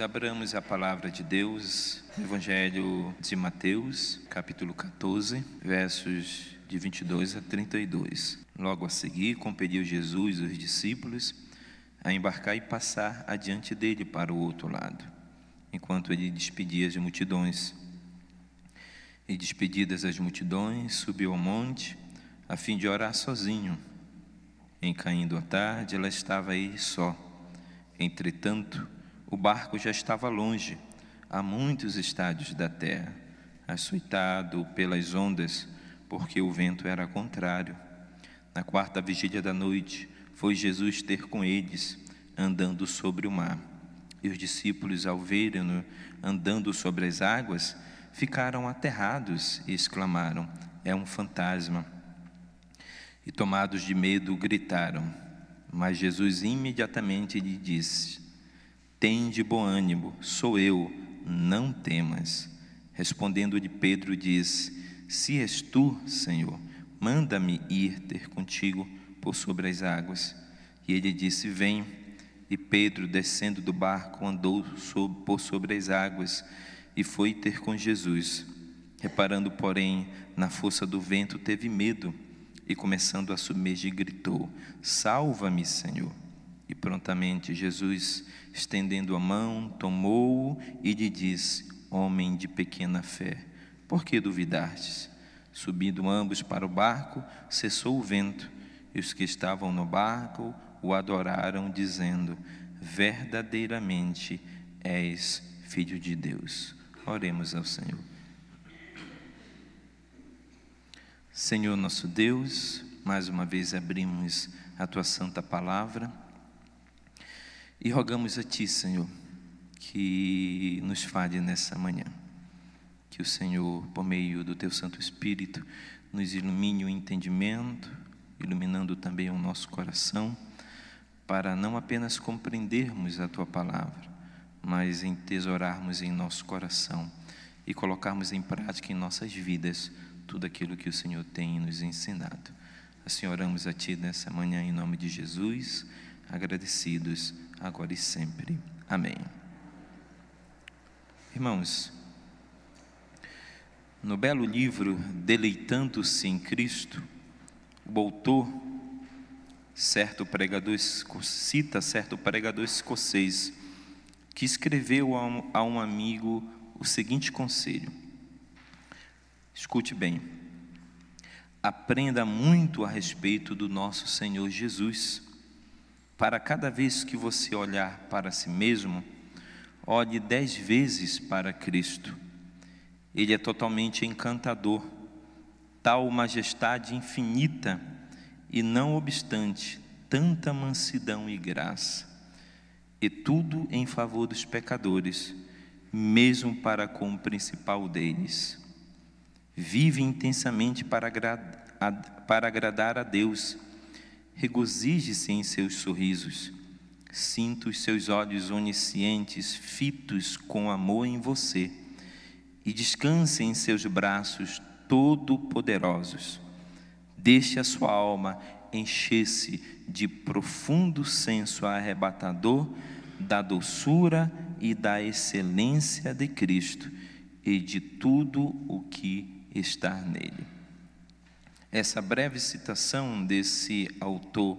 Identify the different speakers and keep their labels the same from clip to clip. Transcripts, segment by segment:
Speaker 1: Abramos a palavra de Deus, Evangelho de Mateus, capítulo 14, versos de 22 a 32. Logo a seguir, compeliu Jesus os discípulos a embarcar e passar adiante dele para o outro lado, enquanto ele despedia as multidões. E despedidas as multidões, subiu ao monte, a fim de orar sozinho. Em caindo a tarde, ela estava aí só. Entretanto, o barco já estava longe, a muitos estádios da terra, açoitado pelas ondas, porque o vento era contrário. Na quarta vigília da noite, foi Jesus ter com eles, andando sobre o mar. E os discípulos, ao verem-no andando sobre as águas, ficaram aterrados e exclamaram: É um fantasma. E tomados de medo, gritaram. Mas Jesus imediatamente lhe disse: Tende bom ânimo, sou eu, não temas. Respondendo-lhe Pedro, diz: Se és tu, Senhor, manda-me ir ter contigo por sobre as águas. E ele disse: Vem. E Pedro, descendo do barco, andou por sobre as águas e foi ter com Jesus. Reparando, porém, na força do vento, teve medo e, começando a submergir, gritou: Salva-me, Senhor. E prontamente Jesus, estendendo a mão, tomou-o e lhe disse: Homem de pequena fé, por que duvidastes? Subindo ambos para o barco, cessou o vento, e os que estavam no barco o adoraram, dizendo: Verdadeiramente és filho de Deus. Oremos ao Senhor. Senhor nosso Deus, mais uma vez abrimos a tua santa palavra e rogamos a ti, Senhor, que nos fale nessa manhã que o Senhor, por meio do Teu Santo Espírito, nos ilumine o entendimento, iluminando também o nosso coração, para não apenas compreendermos a Tua palavra, mas entesourarmos em nosso coração e colocarmos em prática em nossas vidas tudo aquilo que o Senhor tem nos ensinado. Assim oramos a Ti nessa manhã em nome de Jesus, agradecidos agora e sempre. Amém. Irmãos, no belo livro Deleitando-se em Cristo, o autor, certo pregador, cita certo pregador escocês, que escreveu a um, a um amigo o seguinte conselho: escute bem, aprenda muito a respeito do nosso Senhor Jesus, para cada vez que você olhar para si mesmo, olhe dez vezes para Cristo ele é totalmente encantador, tal majestade infinita, e não obstante, tanta mansidão e graça, e tudo em favor dos pecadores, mesmo para com o principal deles. Vive intensamente para, agradar a Deus, regozije-se em seus sorrisos, sinta os seus olhos oniscientes fitos com amor em você e descanse em seus braços todo-poderosos. Deixe a sua alma encher-se de profundo senso arrebatador da doçura e da excelência de Cristo e de tudo o que está nele. Essa breve citação desse autor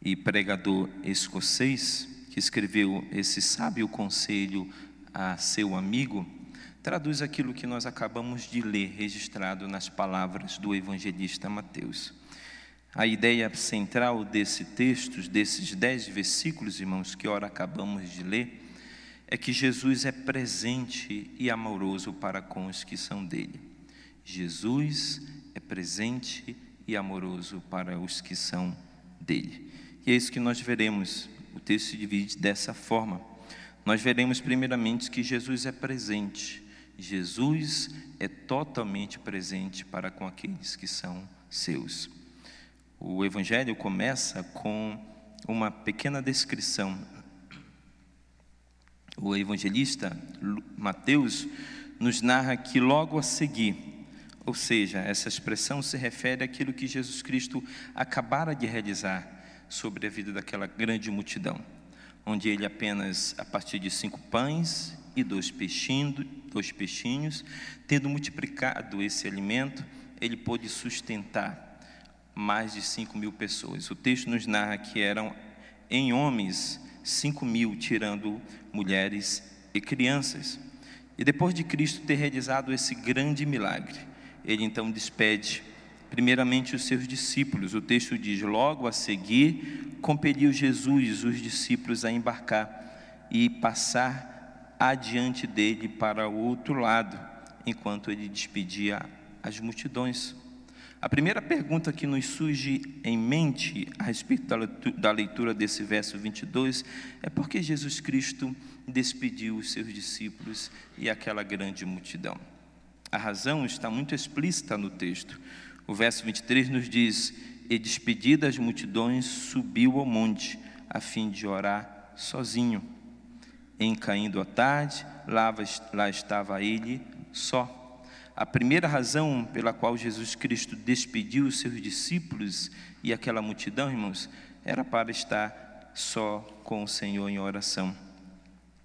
Speaker 1: e pregador escocês que escreveu esse sábio conselho a seu amigo, traduz aquilo que nós acabamos de ler, registrado nas palavras do evangelista Mateus. A ideia central desse texto, desses dez versículos, irmãos, que ora acabamos de ler, é que Jesus é presente e amoroso para com os que são dele. Jesus é presente e amoroso para os que são dele. E é isso que nós veremos. O texto se divide dessa forma nós veremos primeiramente que Jesus é presente. Jesus é totalmente presente para com aqueles que são seus. O Evangelho começa com uma pequena descrição. O evangelista Mateus nos narra que logo a seguir, ou seja, essa expressão se refere àquilo que Jesus Cristo acabara de realizar sobre a vida daquela grande multidão onde ele apenas, a partir de cinco pães e dois peixinhos, dois peixinhos, tendo multiplicado esse alimento, ele pôde sustentar mais de cinco mil pessoas. O texto nos narra que eram em homens cinco mil, tirando mulheres e crianças. E depois de Cristo ter realizado esse grande milagre, ele então despede primeiramente os seus discípulos. O texto diz: logo a seguir, compeliu Jesus os discípulos a embarcar e passar adiante dele para o outro lado, enquanto ele despedia as multidões. A primeira pergunta que nos surge em mente a respeito da leitura desse verso 22 é por que Jesus Cristo despediu os seus discípulos e aquela grande multidão. A razão está muito explícita no texto. O verso 23 nos diz: E despedidas as multidões, subiu ao monte, a fim de orar sozinho. Em caindo a tarde, lá, lá estava ele só. A primeira razão pela qual Jesus Cristo despediu os seus discípulos e aquela multidão, irmãos, era para estar só com o Senhor em oração.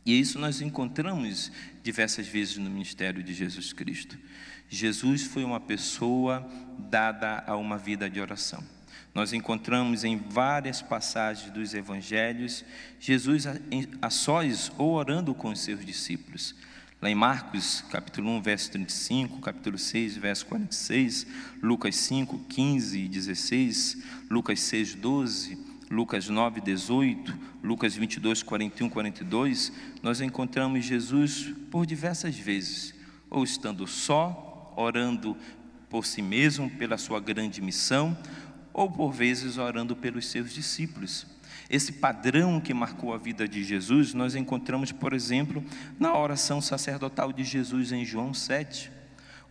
Speaker 1: E isso nós encontramos diversas vezes no ministério de Jesus Cristo. Jesus foi uma pessoa dada a uma vida de oração. Nós encontramos em várias passagens dos evangelhos Jesus a, sós ou orando com os seus discípulos. Lá em Marcos, capítulo 1, verso 35, capítulo 6, verso 46, Lucas 5, 15 e 16, Lucas 6, 12, Lucas 9, 18, Lucas 22, 41, 42, nós encontramos Jesus por diversas vezes, ou estando só, orando por si mesmo, pela sua grande missão, ou por vezes orando pelos seus discípulos. Esse padrão que marcou a vida de Jesus, nós encontramos, por exemplo, na oração sacerdotal de Jesus em João 7,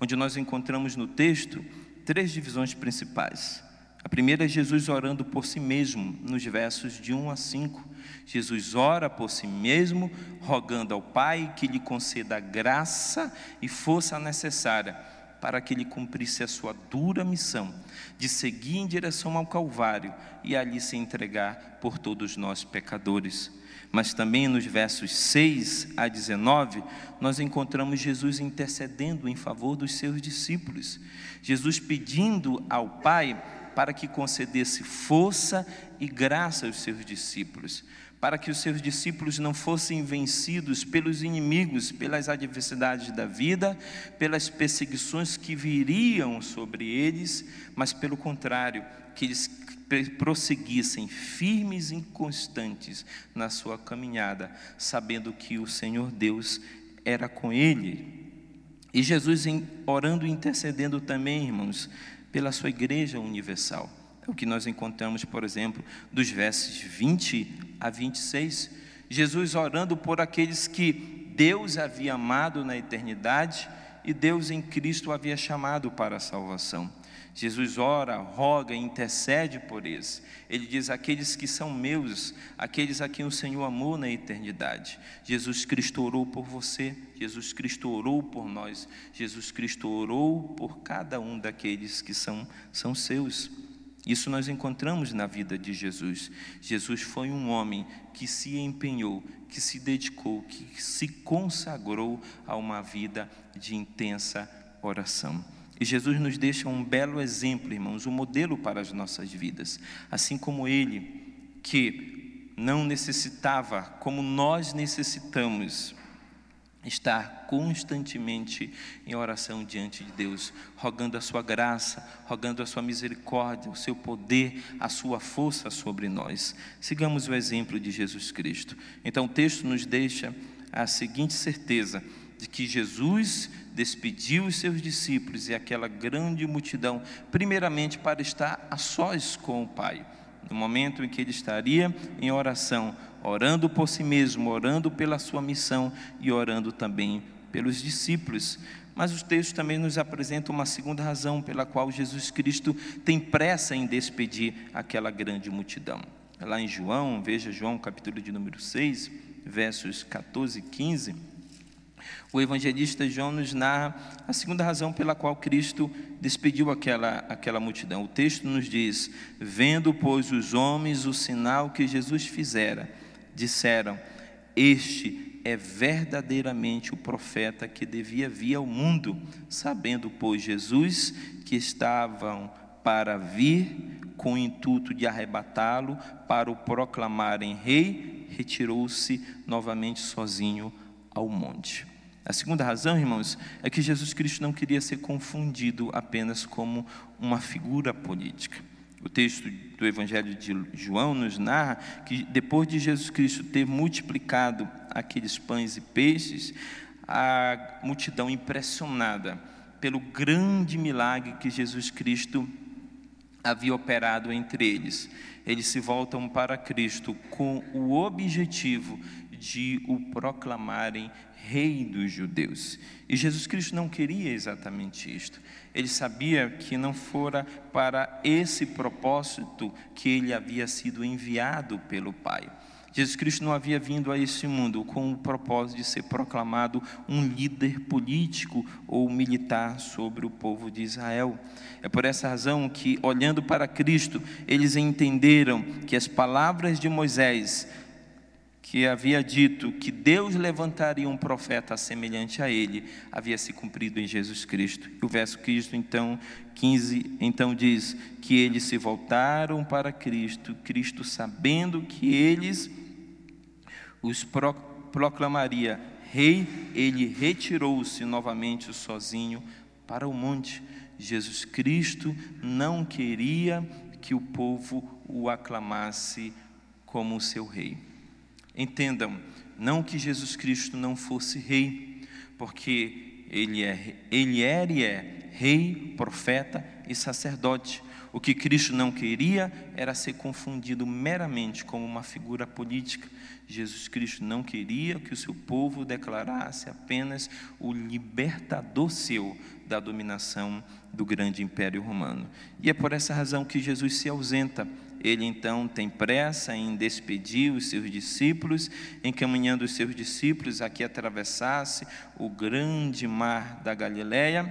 Speaker 1: onde nós encontramos no texto três divisões principais. A primeira é Jesus orando por si mesmo, nos versos de 1 a 5. Jesus ora por si mesmo, rogando ao Pai que lhe conceda graça e força necessária para que ele cumprisse a sua dura missão de seguir em direção ao Calvário e ali se entregar por todos nós pecadores. Mas também nos versos 6 a 19, nós encontramos Jesus intercedendo em favor dos seus discípulos. Jesus pedindo ao Pai para que concedesse força e graça aos seus discípulos para que os seus discípulos não fossem vencidos pelos inimigos, pelas adversidades da vida, pelas perseguições que viriam sobre eles, mas pelo contrário, que eles prosseguissem firmes e constantes na sua caminhada, sabendo que o Senhor Deus era com ele. E Jesus orando e intercedendo também, irmãos, pela sua igreja universal. É o que nós encontramos, por exemplo, dos versos 20 a 26. Jesus orando por aqueles que Deus havia amado na eternidade e Deus em Cristo havia chamado para a salvação. Jesus ora, roga, intercede por eles. Ele diz: aqueles que são meus, aqueles a quem o Senhor amou na eternidade. Jesus Cristo orou por você, Jesus Cristo orou por nós, Jesus Cristo orou por cada um daqueles que são, são seus. Isso nós encontramos na vida de Jesus. Jesus foi um homem que se empenhou, que se dedicou, que se consagrou a uma vida de intensa oração. E Jesus nos deixa um belo exemplo, irmãos, um modelo para as nossas vidas. Assim como ele, que não necessitava, como nós necessitamos, estar constantemente em oração diante de Deus, rogando a sua graça, rogando a sua misericórdia, o seu poder, a sua força sobre nós. Sigamos o exemplo de Jesus Cristo. Então o texto nos deixa a seguinte certeza de que Jesus despediu os seus discípulos e aquela grande multidão, primeiramente para estar a sós com o Pai no momento em que ele estaria em oração, orando por si mesmo, orando pela sua missão e orando também pelos discípulos. Mas os textos também nos apresentam uma segunda razão pela qual Jesus Cristo tem pressa em despedir aquela grande multidão. Lá em João, veja João capítulo de número 6, versos 14 e 15 o evangelista João nos narra a segunda razão pela qual Cristo despediu aquela, aquela multidão. O texto nos diz: Vendo, pois, os homens o sinal que Jesus fizera, disseram: Este é verdadeiramente o profeta que devia vir ao mundo, sabendo, pois, Jesus que estavam para vir com o intuito de arrebatá-lo para o proclamarem rei, retirou-se novamente sozinho ao monte. A segunda razão, irmãos, é que Jesus Cristo não queria ser confundido apenas como uma figura política. O texto do Evangelho de João nos narra que depois de Jesus Cristo ter multiplicado aqueles pães e peixes, a multidão impressionada pelo grande milagre que Jesus Cristo havia operado entre eles. Eles se voltam para Cristo com o objetivo de o proclamarem rei dos judeus. E Jesus Cristo não queria exatamente isto. Ele sabia que não fora para esse propósito que ele havia sido enviado pelo Pai. Jesus Cristo não havia vindo a esse mundo com o propósito de ser proclamado um líder político ou militar sobre o povo de Israel. É por essa razão que, olhando para Cristo, eles entenderam que as palavras de Moisés que havia dito que Deus levantaria um profeta semelhante a ele, havia se cumprido em Jesus Cristo. O verso Cristo então 15 então diz que eles se voltaram para Cristo, Cristo sabendo que eles os proclamaria rei, ele retirou-se novamente sozinho para o monte. Jesus Cristo não queria que o povo o aclamasse como seu rei. Entendam, não que Jesus Cristo não fosse rei, porque ele, é, ele era e é rei, profeta e sacerdote. O que Cristo não queria era ser confundido meramente como uma figura política. Jesus Cristo não queria que o seu povo declarasse apenas o libertador seu da dominação do grande império romano. E é por essa razão que Jesus se ausenta ele então tem pressa em despedir os seus discípulos, encaminhando os seus discípulos a que atravessasse o grande mar da Galileia,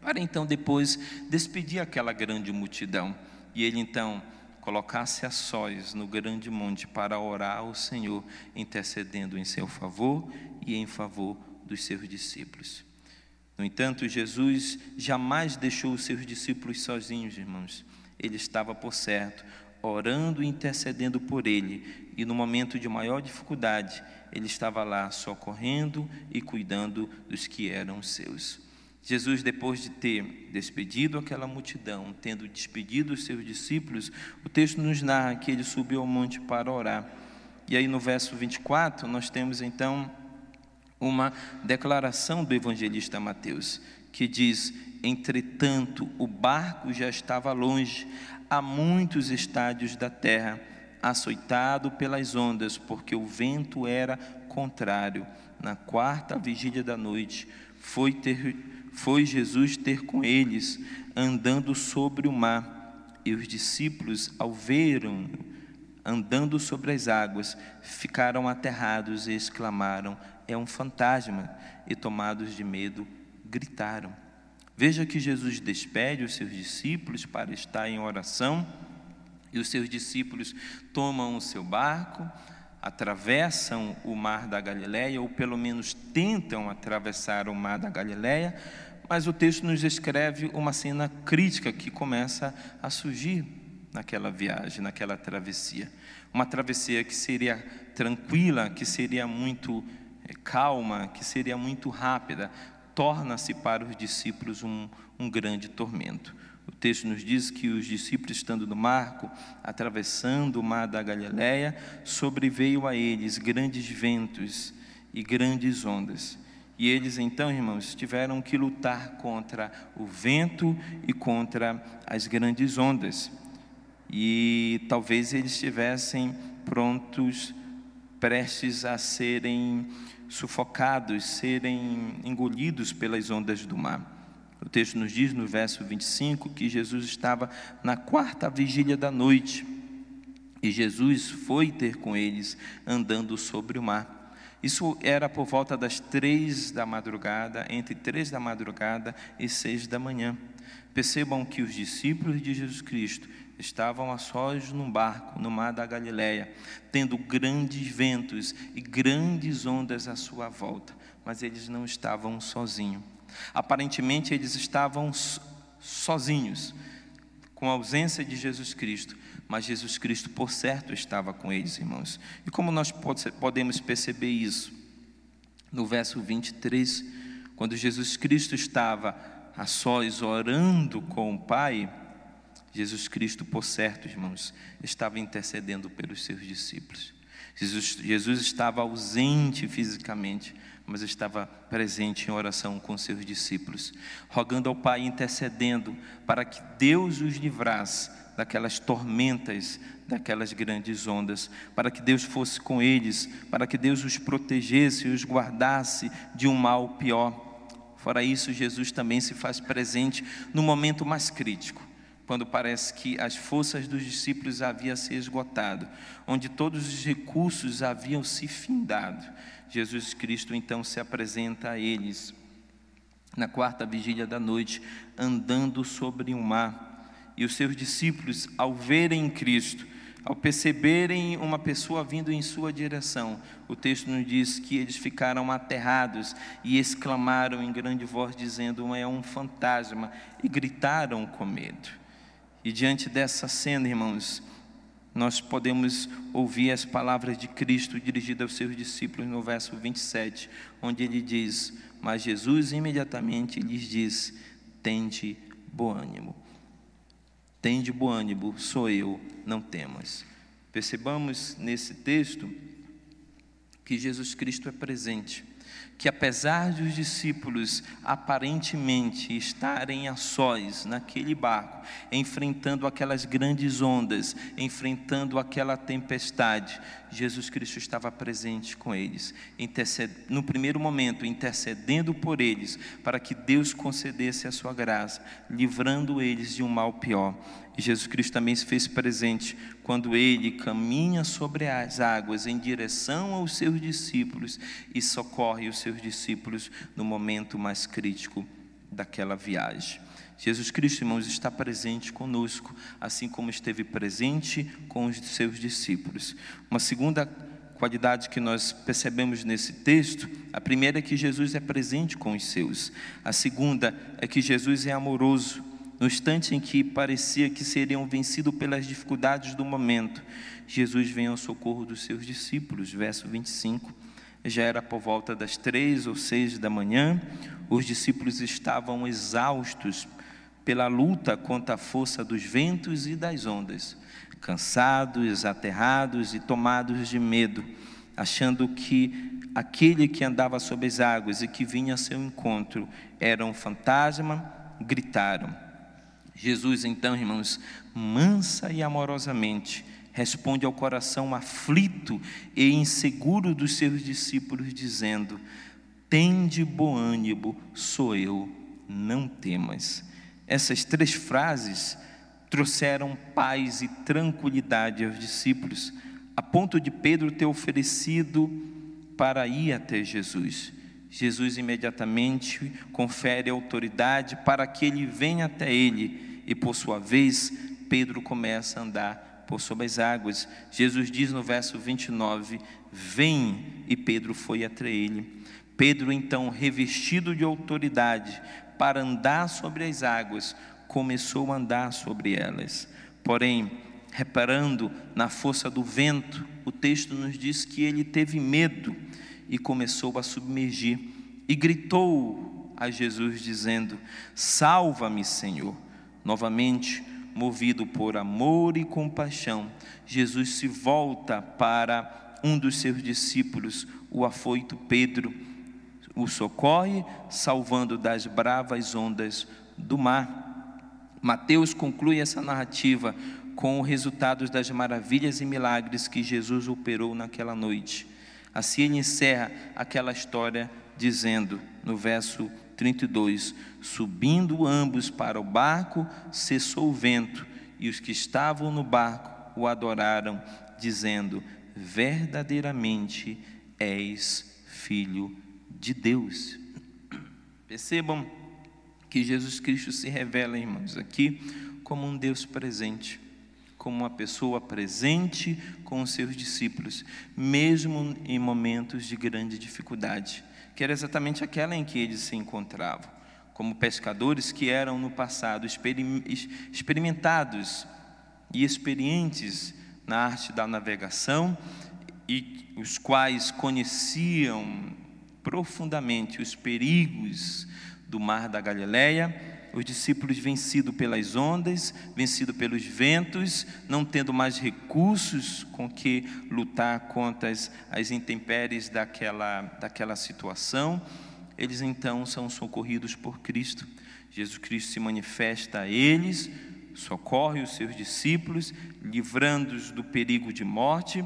Speaker 1: para então depois despedir aquela grande multidão. E ele então colocasse a sós no grande monte para orar ao Senhor, intercedendo em seu favor e em favor dos seus discípulos. No entanto, Jesus jamais deixou os seus discípulos sozinhos, irmãos. Ele estava, por certo, orando e intercedendo por ele, e no momento de maior dificuldade, ele estava lá socorrendo e cuidando dos que eram seus. Jesus, depois de ter despedido aquela multidão, tendo despedido os seus discípulos, o texto nos narra que ele subiu ao monte para orar. E aí no verso 24, nós temos então uma declaração do evangelista Mateus, que diz: Entretanto, o barco já estava longe, a muitos estádios da terra, açoitado pelas ondas, porque o vento era contrário. Na quarta vigília da noite, foi, ter, foi Jesus ter com eles, andando sobre o mar. E os discípulos, ao verem andando sobre as águas, ficaram aterrados e exclamaram: É um fantasma! E tomados de medo, gritaram. Veja que Jesus despede os seus discípulos para estar em oração, e os seus discípulos tomam o seu barco, atravessam o mar da Galileia, ou pelo menos tentam atravessar o mar da Galileia, mas o texto nos descreve uma cena crítica que começa a surgir naquela viagem, naquela travessia. Uma travessia que seria tranquila, que seria muito eh, calma, que seria muito rápida, torna-se para os discípulos um, um grande tormento. O texto nos diz que os discípulos, estando no marco, atravessando o mar da Galileia, sobreveio a eles grandes ventos e grandes ondas. E eles então, irmãos, tiveram que lutar contra o vento e contra as grandes ondas. E talvez eles estivessem prontos, prestes a serem sufocados, serem engolidos pelas ondas do mar. O texto nos diz no verso 25 que Jesus estava na quarta vigília da noite e Jesus foi ter com eles andando sobre o mar. Isso era por volta das três da madrugada, entre três da madrugada e seis da manhã. Percebam que os discípulos de Jesus Cristo estavam a sós num barco no mar da Galileia, tendo grandes ventos e grandes ondas à sua volta, mas eles não estavam sozinhos. Aparentemente eles estavam sozinhos, com a ausência de Jesus Cristo, mas Jesus Cristo, por certo, estava com eles, irmãos. E como nós podemos perceber isso? No verso 23, quando Jesus Cristo estava a sós orando com o Pai, Jesus Cristo, por certo, irmãos, estava intercedendo pelos seus discípulos. Jesus, Jesus estava ausente fisicamente, mas estava presente em oração com seus discípulos, rogando ao Pai, intercedendo para que Deus os livrasse daquelas tormentas, daquelas grandes ondas, para que Deus fosse com eles, para que Deus os protegesse e os guardasse de um mal pior. Fora isso, Jesus também se faz presente no momento mais crítico quando parece que as forças dos discípulos haviam se esgotado, onde todos os recursos haviam se findado. Jesus Cristo então se apresenta a eles na quarta vigília da noite, andando sobre o mar. E os seus discípulos, ao verem Cristo, ao perceberem uma pessoa vindo em sua direção, o texto nos diz que eles ficaram aterrados e exclamaram em grande voz, dizendo: É um fantasma, e gritaram com medo. E diante dessa cena, irmãos, nós podemos ouvir as palavras de Cristo dirigidas aos seus discípulos no verso 27, onde ele diz: Mas Jesus imediatamente lhes diz: Tende bom ânimo. Tende bom ânimo, sou eu, não temas. Percebamos nesse texto que Jesus Cristo é presente que apesar dos discípulos aparentemente estarem a sós naquele barco, enfrentando aquelas grandes ondas, enfrentando aquela tempestade, Jesus Cristo estava presente com eles, no primeiro momento, intercedendo por eles, para que Deus concedesse a sua graça, livrando eles de um mal pior. Jesus Cristo também se fez presente quando ele caminha sobre as águas em direção aos seus discípulos e socorre os seus discípulos no momento mais crítico daquela viagem. Jesus Cristo, irmãos, está presente conosco, assim como esteve presente com os seus discípulos. Uma segunda qualidade que nós percebemos nesse texto, a primeira é que Jesus é presente com os seus. A segunda é que Jesus é amoroso. No instante em que parecia que seriam vencidos pelas dificuldades do momento, Jesus vem ao socorro dos seus discípulos. Verso 25. Já era por volta das três ou seis da manhã, os discípulos estavam exaustos pela luta contra a força dos ventos e das ondas, cansados, aterrados e tomados de medo, achando que aquele que andava sobre as águas e que vinha a seu encontro era um fantasma, gritaram. Jesus, então, irmãos, mansa e amorosamente, responde ao coração aflito e inseguro dos seus discípulos, dizendo: Tende bom ânimo, sou eu, não temas. Essas três frases trouxeram paz e tranquilidade aos discípulos, a ponto de Pedro ter oferecido para ir até Jesus. Jesus imediatamente confere autoridade para que ele venha até ele e por sua vez, Pedro começa a andar por sobre as águas. Jesus diz no verso 29: Vem, e Pedro foi até ele. Pedro, então, revestido de autoridade para andar sobre as águas, começou a andar sobre elas. Porém, reparando na força do vento, o texto nos diz que ele teve medo e começou a submergir e gritou a Jesus, dizendo: Salva-me, Senhor. Novamente, movido por amor e compaixão, Jesus se volta para um dos seus discípulos, o afoito Pedro, o socorre, salvando das bravas ondas do mar. Mateus conclui essa narrativa com os resultados das maravilhas e milagres que Jesus operou naquela noite. Assim ele encerra aquela história dizendo, no verso 32: Subindo ambos para o barco, cessou o vento, e os que estavam no barco o adoraram, dizendo: Verdadeiramente és filho de Deus. Percebam que Jesus Cristo se revela, irmãos, aqui como um Deus presente. como uma pessoa presente com os seus discípulos, mesmo em momentos de grande dificuldade, que era exatamente aquela em que eles se encontravam, como pescadores que eram no passado experimentados e experientes na arte da navegação e os quais conheciam profundamente os perigos do mar da Galileia os discípulos vencidos pelas ondas, vencidos pelos ventos, não tendo mais recursos com que lutar contra as, as intempéries daquela, daquela situação, eles então são socorridos por Cristo. Jesus Cristo se manifesta a eles, socorre os seus discípulos, livrando-os do perigo de morte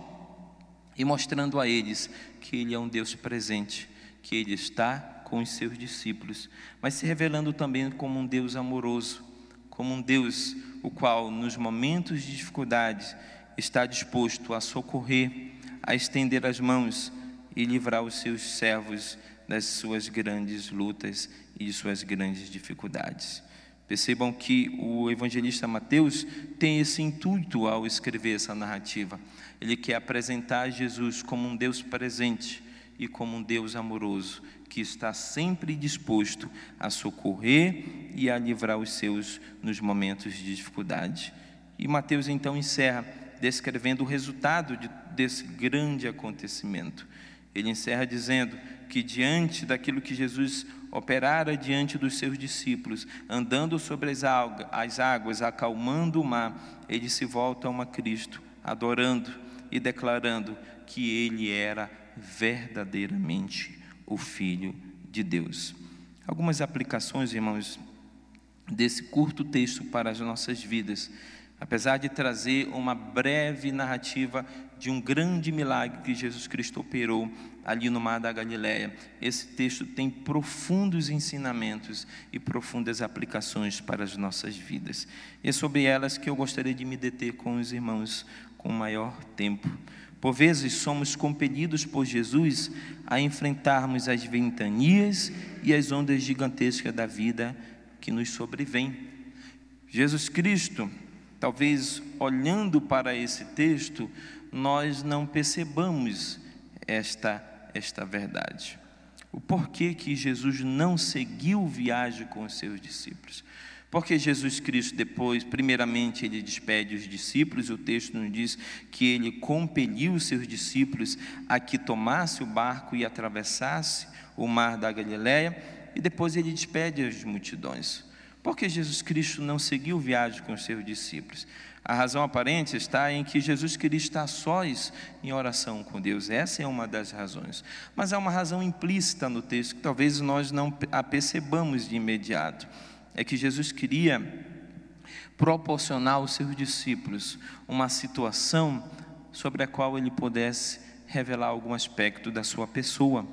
Speaker 1: e mostrando a eles que Ele é um Deus presente, que Ele está com os seus discípulos, mas se revelando também como um Deus amoroso, como um Deus o qual, nos momentos de dificuldades, está disposto a socorrer, a estender as mãos e livrar os seus servos das suas grandes lutas e de suas grandes dificuldades. Percebam que o evangelista Mateus tem esse intuito ao escrever essa narrativa. Ele quer apresentar Jesus como um Deus presente e como um Deus amoroso que está sempre disposto a socorrer e a livrar os seus nos momentos de dificuldade. E Mateus então encerra descrevendo o resultado de, desse grande acontecimento. Ele encerra dizendo que diante daquilo que Jesus operara diante dos seus discípulos, andando sobre as, as águas, acalmando o mar, eles se voltam a Cristo, adorando e declarando que ele era verdadeiramente o Filho de Deus. Algumas aplicações, irmãos, desse curto texto para as nossas vidas. Apesar de trazer uma breve narrativa de um grande milagre que Jesus Cristo operou ali no Mar da Galileia, esse texto tem profundos ensinamentos e profundas aplicações para as nossas vidas. E é sobre elas que eu gostaria de me deter com os irmãos com maior tempo. Por vezes somos compelidos por Jesus a enfrentarmos as ventanias e as ondas gigantescas da vida que nos sobrevêm. Jesus Cristo, talvez olhando para esse texto, nós não percebamos esta, esta verdade. O porquê que Jesus não seguiu viagem com os seus discípulos? Porque Jesus Cristo, depois, primeiramente, ele despede os discípulos, o texto nos diz que ele compeliu os seus discípulos a que tomasse o barco e atravessasse o mar da Galileia, e depois ele despede as multidões. Porque Jesus Cristo não seguiu viagem com os seus discípulos? A razão aparente está em que Jesus Cristo está sós em oração com Deus. Essa é uma das razões. Mas há uma razão implícita no texto que talvez nós não a percebamos de imediato é que Jesus queria proporcionar aos seus discípulos uma situação sobre a qual ele pudesse revelar algum aspecto da sua pessoa.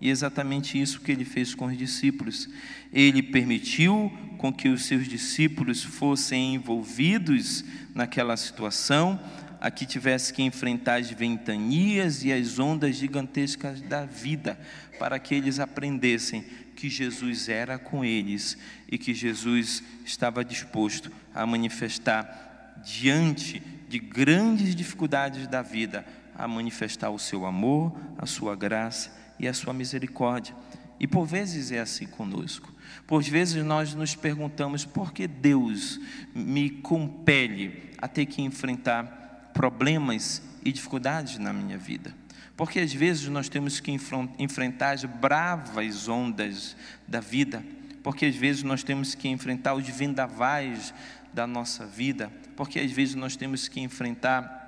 Speaker 1: E é exatamente isso que ele fez com os discípulos. Ele permitiu com que os seus discípulos fossem envolvidos naquela situação, a que tivesse que enfrentar as ventanias e as ondas gigantescas da vida, para que eles aprendessem que Jesus era com eles e que Jesus estava disposto a manifestar diante de grandes dificuldades da vida, a manifestar o seu amor, a sua graça e a sua misericórdia. E por vezes é assim conosco. Por vezes nós nos perguntamos por que Deus me compele a ter que enfrentar problemas e dificuldades na minha vida. Porque às vezes nós temos que enfrentar as bravas ondas da vida, porque às vezes nós temos que enfrentar os vendavais da nossa vida, porque às vezes nós temos que enfrentar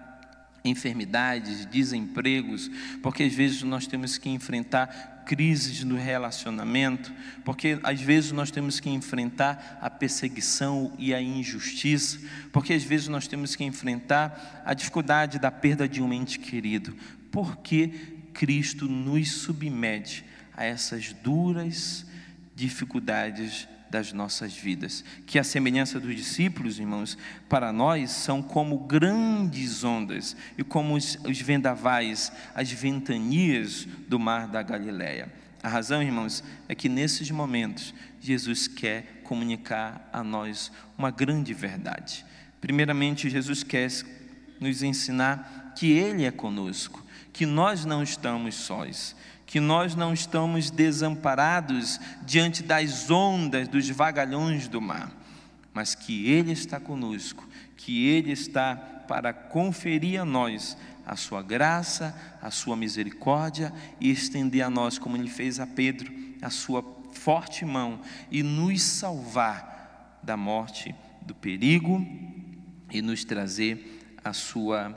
Speaker 1: enfermidades, desempregos, porque às vezes nós temos que enfrentar crises no relacionamento, porque às vezes nós temos que enfrentar a perseguição e a injustiça, porque às vezes nós temos que enfrentar a dificuldade da perda de um ente querido, porque Cristo nos submete a essas duras dificuldades das nossas vidas, que a semelhança dos discípulos, irmãos, para nós são como grandes ondas e como os, os vendavais, as ventanias do mar da Galileia. A razão, irmãos, é que nesses momentos Jesus quer comunicar a nós uma grande verdade. Primeiramente, Jesus quer nos ensinar que Ele é conosco, que nós não estamos sós, que nós não estamos desamparados diante das ondas, dos vagalhões do mar, mas que Ele está conosco, que Ele está para conferir a nós a sua graça, a sua misericórdia e estender a nós, como Ele fez a Pedro, a sua forte mão e nos salvar da morte, do perigo e nos trazer a sua,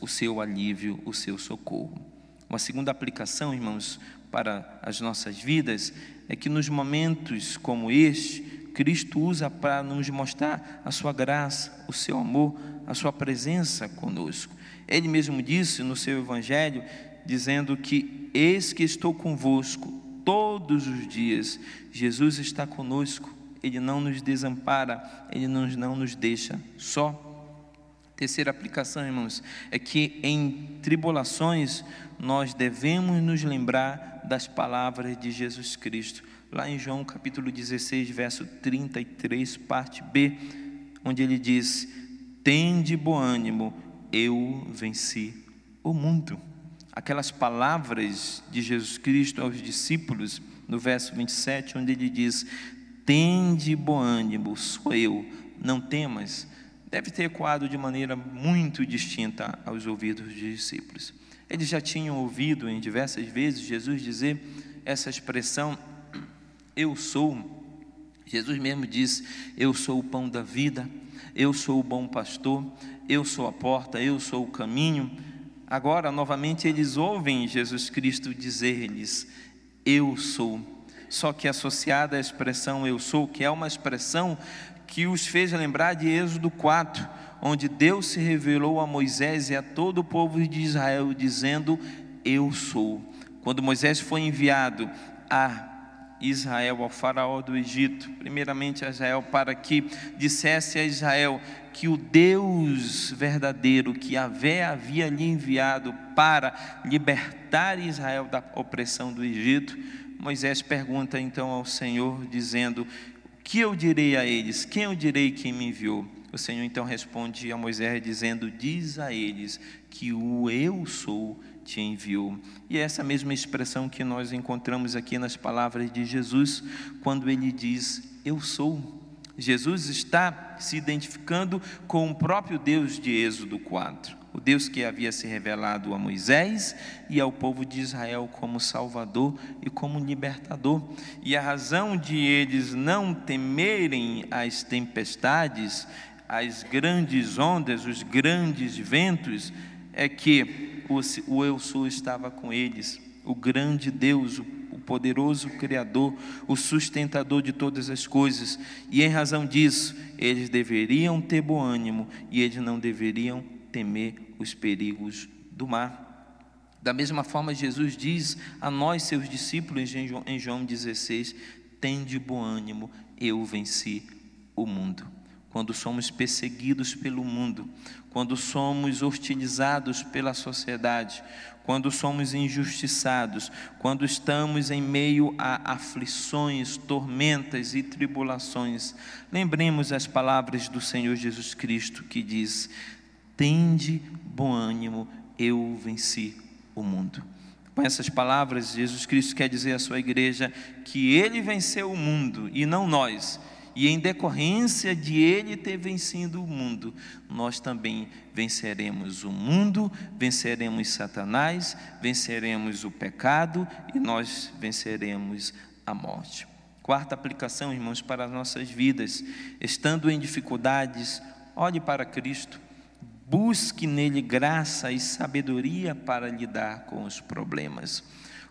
Speaker 1: o, seu, alívio, o seu socorro. Uma segunda aplicação, irmãos, para as nossas vidas é que nos momentos como este, Cristo usa para nos mostrar a sua graça, o seu amor, a sua presença conosco. Ele mesmo disse no seu evangelho, dizendo que eis que estou convosco todos os dias. Jesus está conosco, ele não nos desampara, ele não nos deixa só. Terceira aplicação, irmãos, é que em tribulações nós devemos nos lembrar das palavras de Jesus Cristo. Lá em João capítulo 16, verso 33, parte B, onde ele diz: Tende bom ânimo, eu venci o mundo. Aquelas palavras de Jesus Cristo aos discípulos, no verso 27, onde ele diz: Tende bom ânimo, sou eu, não temas, deve ter ecoado de maneira muito distinta aos ouvidos dos discípulos. Eles já tinham ouvido em diversas vezes Jesus dizer essa expressão, eu sou. Jesus mesmo disse: Eu sou o pão da vida, eu sou o bom pastor, eu sou a porta, eu sou o caminho. Agora, novamente, eles ouvem Jesus Cristo dizer-lhes: Eu sou. Só que associada à expressão eu sou, que é uma expressão que os fez lembrar de Êxodo 4, onde Deus se revelou a Moisés e a todo o povo de Israel, dizendo: Eu sou. Quando Moisés foi enviado a Israel, ao faraó do Egito, primeiramente a Israel, para que dissesse a Israel que o Deus verdadeiro, que Vé havia lhe enviado para libertar Israel da opressão do Egito, Moisés pergunta então ao Senhor, dizendo: Que eu direi a eles? Quem eu direi que me enviou? O Senhor então responde a Moisés, dizendo: Diz a eles que o eu sou te enviou. E é essa mesma expressão que nós encontramos aqui nas palavras de Jesus, quando ele diz: Eu sou. Jesus está se identificando com o próprio Deus de Êxodo 4, o Deus que havia se revelado a Moisés e ao povo de Israel como Salvador e como libertador. E a razão de eles não temerem as tempestades, as grandes ondas, os grandes ventos, é que o eu sou estava com eles, o grande Deus, o poderoso Criador, o sustentador de todas as coisas, e em razão disso, eles deveriam ter bom ânimo e eles não deveriam temer os perigos do mar. Da mesma forma, Jesus diz a nós, seus discípulos, em João 16: Tende bom ânimo, eu venci o mundo quando somos perseguidos pelo mundo, quando somos hostilizados pela sociedade, quando somos injustiçados, quando estamos em meio a aflições, tormentas e tribulações. Lembremos as palavras do Senhor Jesus Cristo que diz: Tende bom ânimo, eu venci o mundo. Com essas palavras, Jesus Cristo quer dizer à sua igreja que ele venceu o mundo e não nós e em decorrência de Ele ter vencido o mundo, nós também venceremos o mundo, venceremos Satanás, venceremos o pecado e nós venceremos a morte. Quarta aplicação, irmãos, para as nossas vidas: estando em dificuldades, olhe para Cristo, busque nele graça e sabedoria para lidar com os problemas.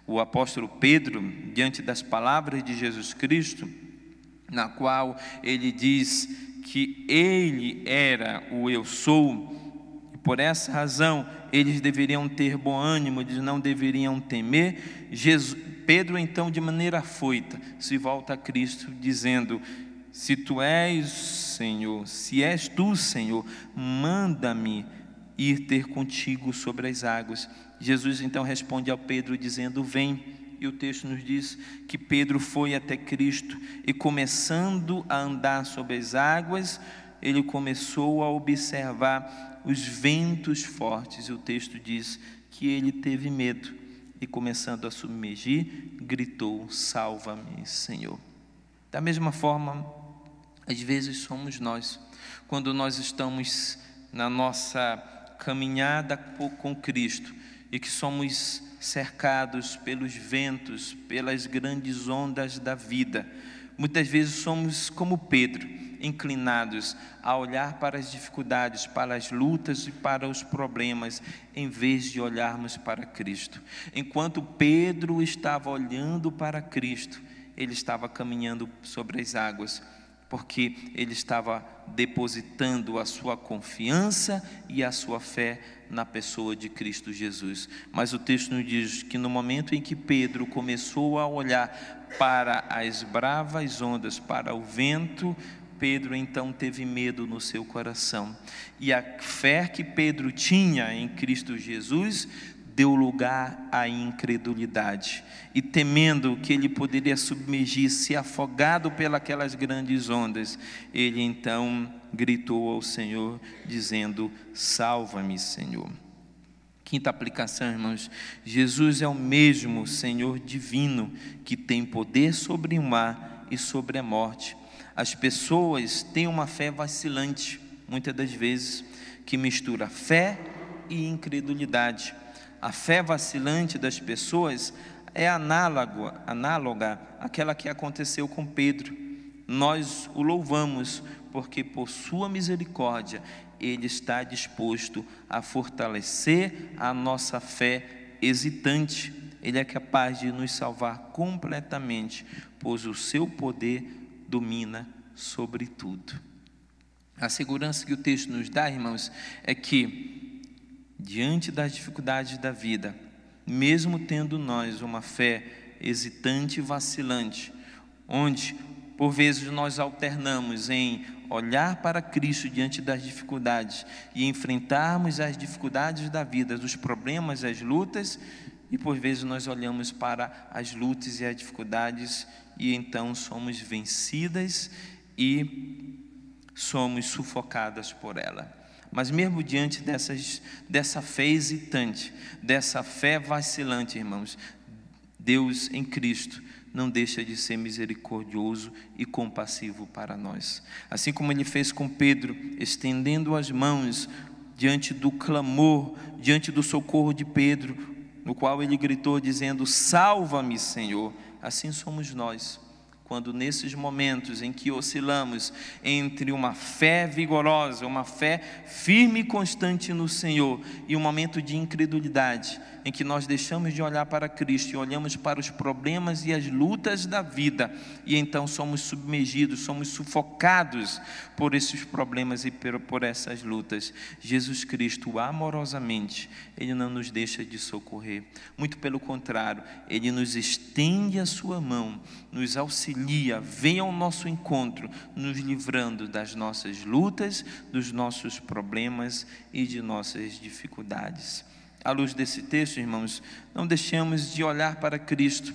Speaker 1: O apóstolo Pedro, diante das palavras de Jesus Cristo, na qual ele diz que ele era o eu sou, e por essa razão eles deveriam ter bom ânimo, eles não deveriam temer. Jesus, Pedro, então, de maneira afoita, se volta a Cristo, dizendo: Se tu és Senhor, se és tu, Senhor, manda-me ir ter contigo sobre as águas. Jesus então responde ao Pedro, dizendo: Vem e o texto nos diz que Pedro foi até Cristo e, começando a andar sobre as águas, ele começou a observar os ventos fortes, e o texto diz que ele teve medo e, começando a submergir, gritou: Salva-me, Senhor. Da mesma forma, às vezes somos nós, quando nós estamos na nossa caminhada com Cristo e que somos cercados pelos ventos, pelas grandes ondas da vida. Muitas vezes somos como Pedro, inclinados a olhar para as dificuldades, para as lutas e para os problemas, em vez de olharmos para Cristo. Enquanto Pedro estava olhando para Cristo, ele estava caminhando sobre as águas, porque ele estava depositando a sua confiança e a sua fé na pessoa de Cristo Jesus. Mas o texto nos diz que no momento em que Pedro começou a olhar para as bravas ondas, para o vento, Pedro então teve medo no seu coração. E a fé que Pedro tinha em Cristo Jesus deu lugar à incredulidade. E temendo que ele poderia submergir-se afogado pelas grandes ondas, ele então gritou ao Senhor, dizendo: Salva-me, Senhor. Quinta aplicação, irmãos: Jesus é o mesmo Senhor divino que tem poder sobre o mar e sobre a morte. As pessoas têm uma fé vacilante, muitas das vezes, que mistura fé e incredulidade. A fé vacilante das pessoas é análoga, análoga àquela que aconteceu com Pedro. Nós o louvamos porque por sua misericórdia ele está disposto a fortalecer a nossa fé hesitante. Ele é capaz de nos salvar completamente, pois o seu poder domina sobre tudo. A segurança que o texto nos dá, irmãos, é que diante das dificuldades da vida, mesmo tendo nós uma fé hesitante e vacilante, onde por vezes nós alternamos em olhar para Cristo diante das dificuldades e enfrentarmos as dificuldades da vida, os problemas, as lutas, e por vezes nós olhamos para as lutas e as dificuldades e então somos vencidas e somos sufocadas por ela. Mas mesmo diante dessas, dessa fé hesitante, dessa fé vacilante, irmãos, Deus em Cristo não deixa de ser misericordioso e compassivo para nós. Assim como ele fez com Pedro, estendendo as mãos diante do clamor, diante do socorro de Pedro, no qual ele gritou dizendo: Salva-me, Senhor. Assim somos nós quando nesses momentos em que oscilamos entre uma fé vigorosa, uma fé firme e constante no Senhor, e um momento de incredulidade, em que nós deixamos de olhar para Cristo e olhamos para os problemas e as lutas da vida, e então somos submergidos, somos sufocados por esses problemas e por essas lutas. Jesus Cristo, amorosamente, Ele não nos deixa de socorrer, muito pelo contrário, Ele nos estende a Sua mão, nos auxilia, vem ao nosso encontro, nos livrando das nossas lutas, dos nossos problemas e de nossas dificuldades à luz desse texto, irmãos, não deixemos de olhar para Cristo,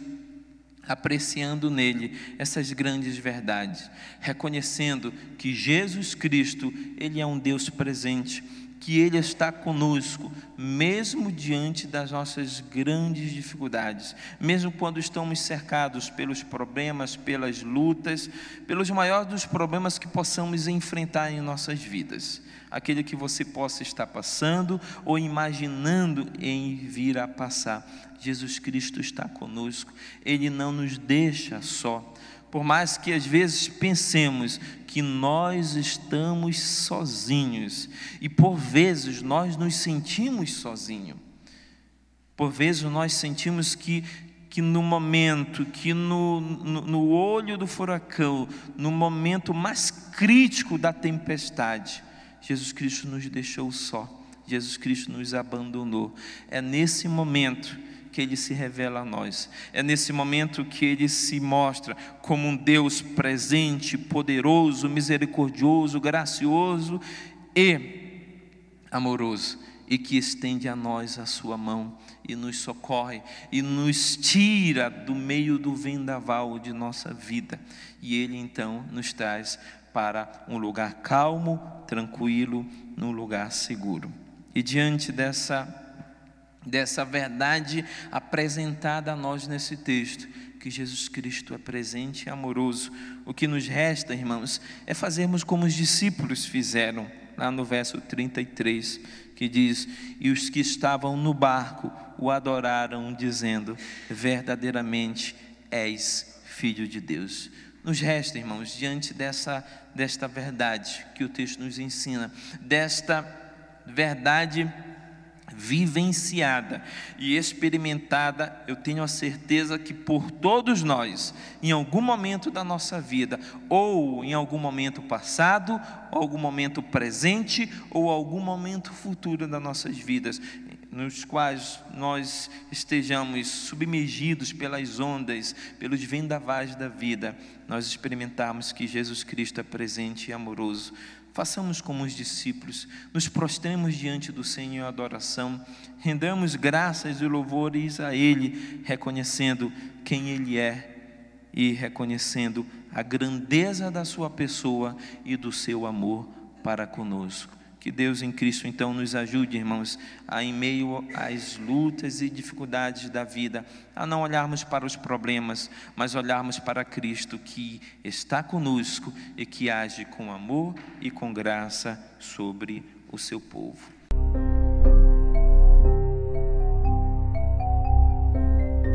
Speaker 1: apreciando nele essas grandes verdades, reconhecendo que Jesus Cristo, ele é um Deus presente, que ele está conosco, mesmo diante das nossas grandes dificuldades, mesmo quando estamos cercados pelos problemas, pelas lutas, pelos maiores dos problemas que possamos enfrentar em nossas vidas aquele que você possa estar passando ou imaginando em vir a passar. Jesus Cristo está conosco, Ele não nos deixa só. Por mais que às vezes pensemos que nós estamos sozinhos, e por vezes nós nos sentimos sozinhos, por vezes nós sentimos que, que no momento, que no, no, no olho do furacão, no momento mais crítico da tempestade, Jesus Cristo nos deixou só, Jesus Cristo nos abandonou. É nesse momento que ele se revela a nós. É nesse momento que ele se mostra como um Deus presente, poderoso, misericordioso, gracioso e amoroso, e que estende a nós a sua mão e nos socorre e nos tira do meio do vendaval de nossa vida. E ele então nos traz para um lugar calmo, tranquilo, num lugar seguro. E diante dessa dessa verdade apresentada a nós nesse texto, que Jesus Cristo é presente e amoroso. O que nos resta, irmãos, é fazermos como os discípulos fizeram, lá no verso 33, que diz: E os que estavam no barco o adoraram, dizendo: Verdadeiramente és filho de Deus. Nos resta, irmãos, diante dessa, desta verdade que o texto nos ensina, desta verdade vivenciada e experimentada, eu tenho a certeza que por todos nós, em algum momento da nossa vida, ou em algum momento passado, algum momento presente, ou algum momento futuro das nossas vidas, nos quais nós estejamos submergidos pelas ondas, pelos vendavais da vida, nós experimentarmos que Jesus Cristo é presente e amoroso Façamos como os discípulos, nos prostremos diante do Senhor em adoração, rendamos graças e louvores a Ele, reconhecendo quem Ele é e reconhecendo a grandeza da Sua pessoa e do seu amor para conosco. Que Deus em Cristo então nos ajude, irmãos, a em meio às lutas e dificuldades da vida, a não olharmos para os problemas, mas olharmos para Cristo que está conosco e que age com amor e com graça sobre o seu povo.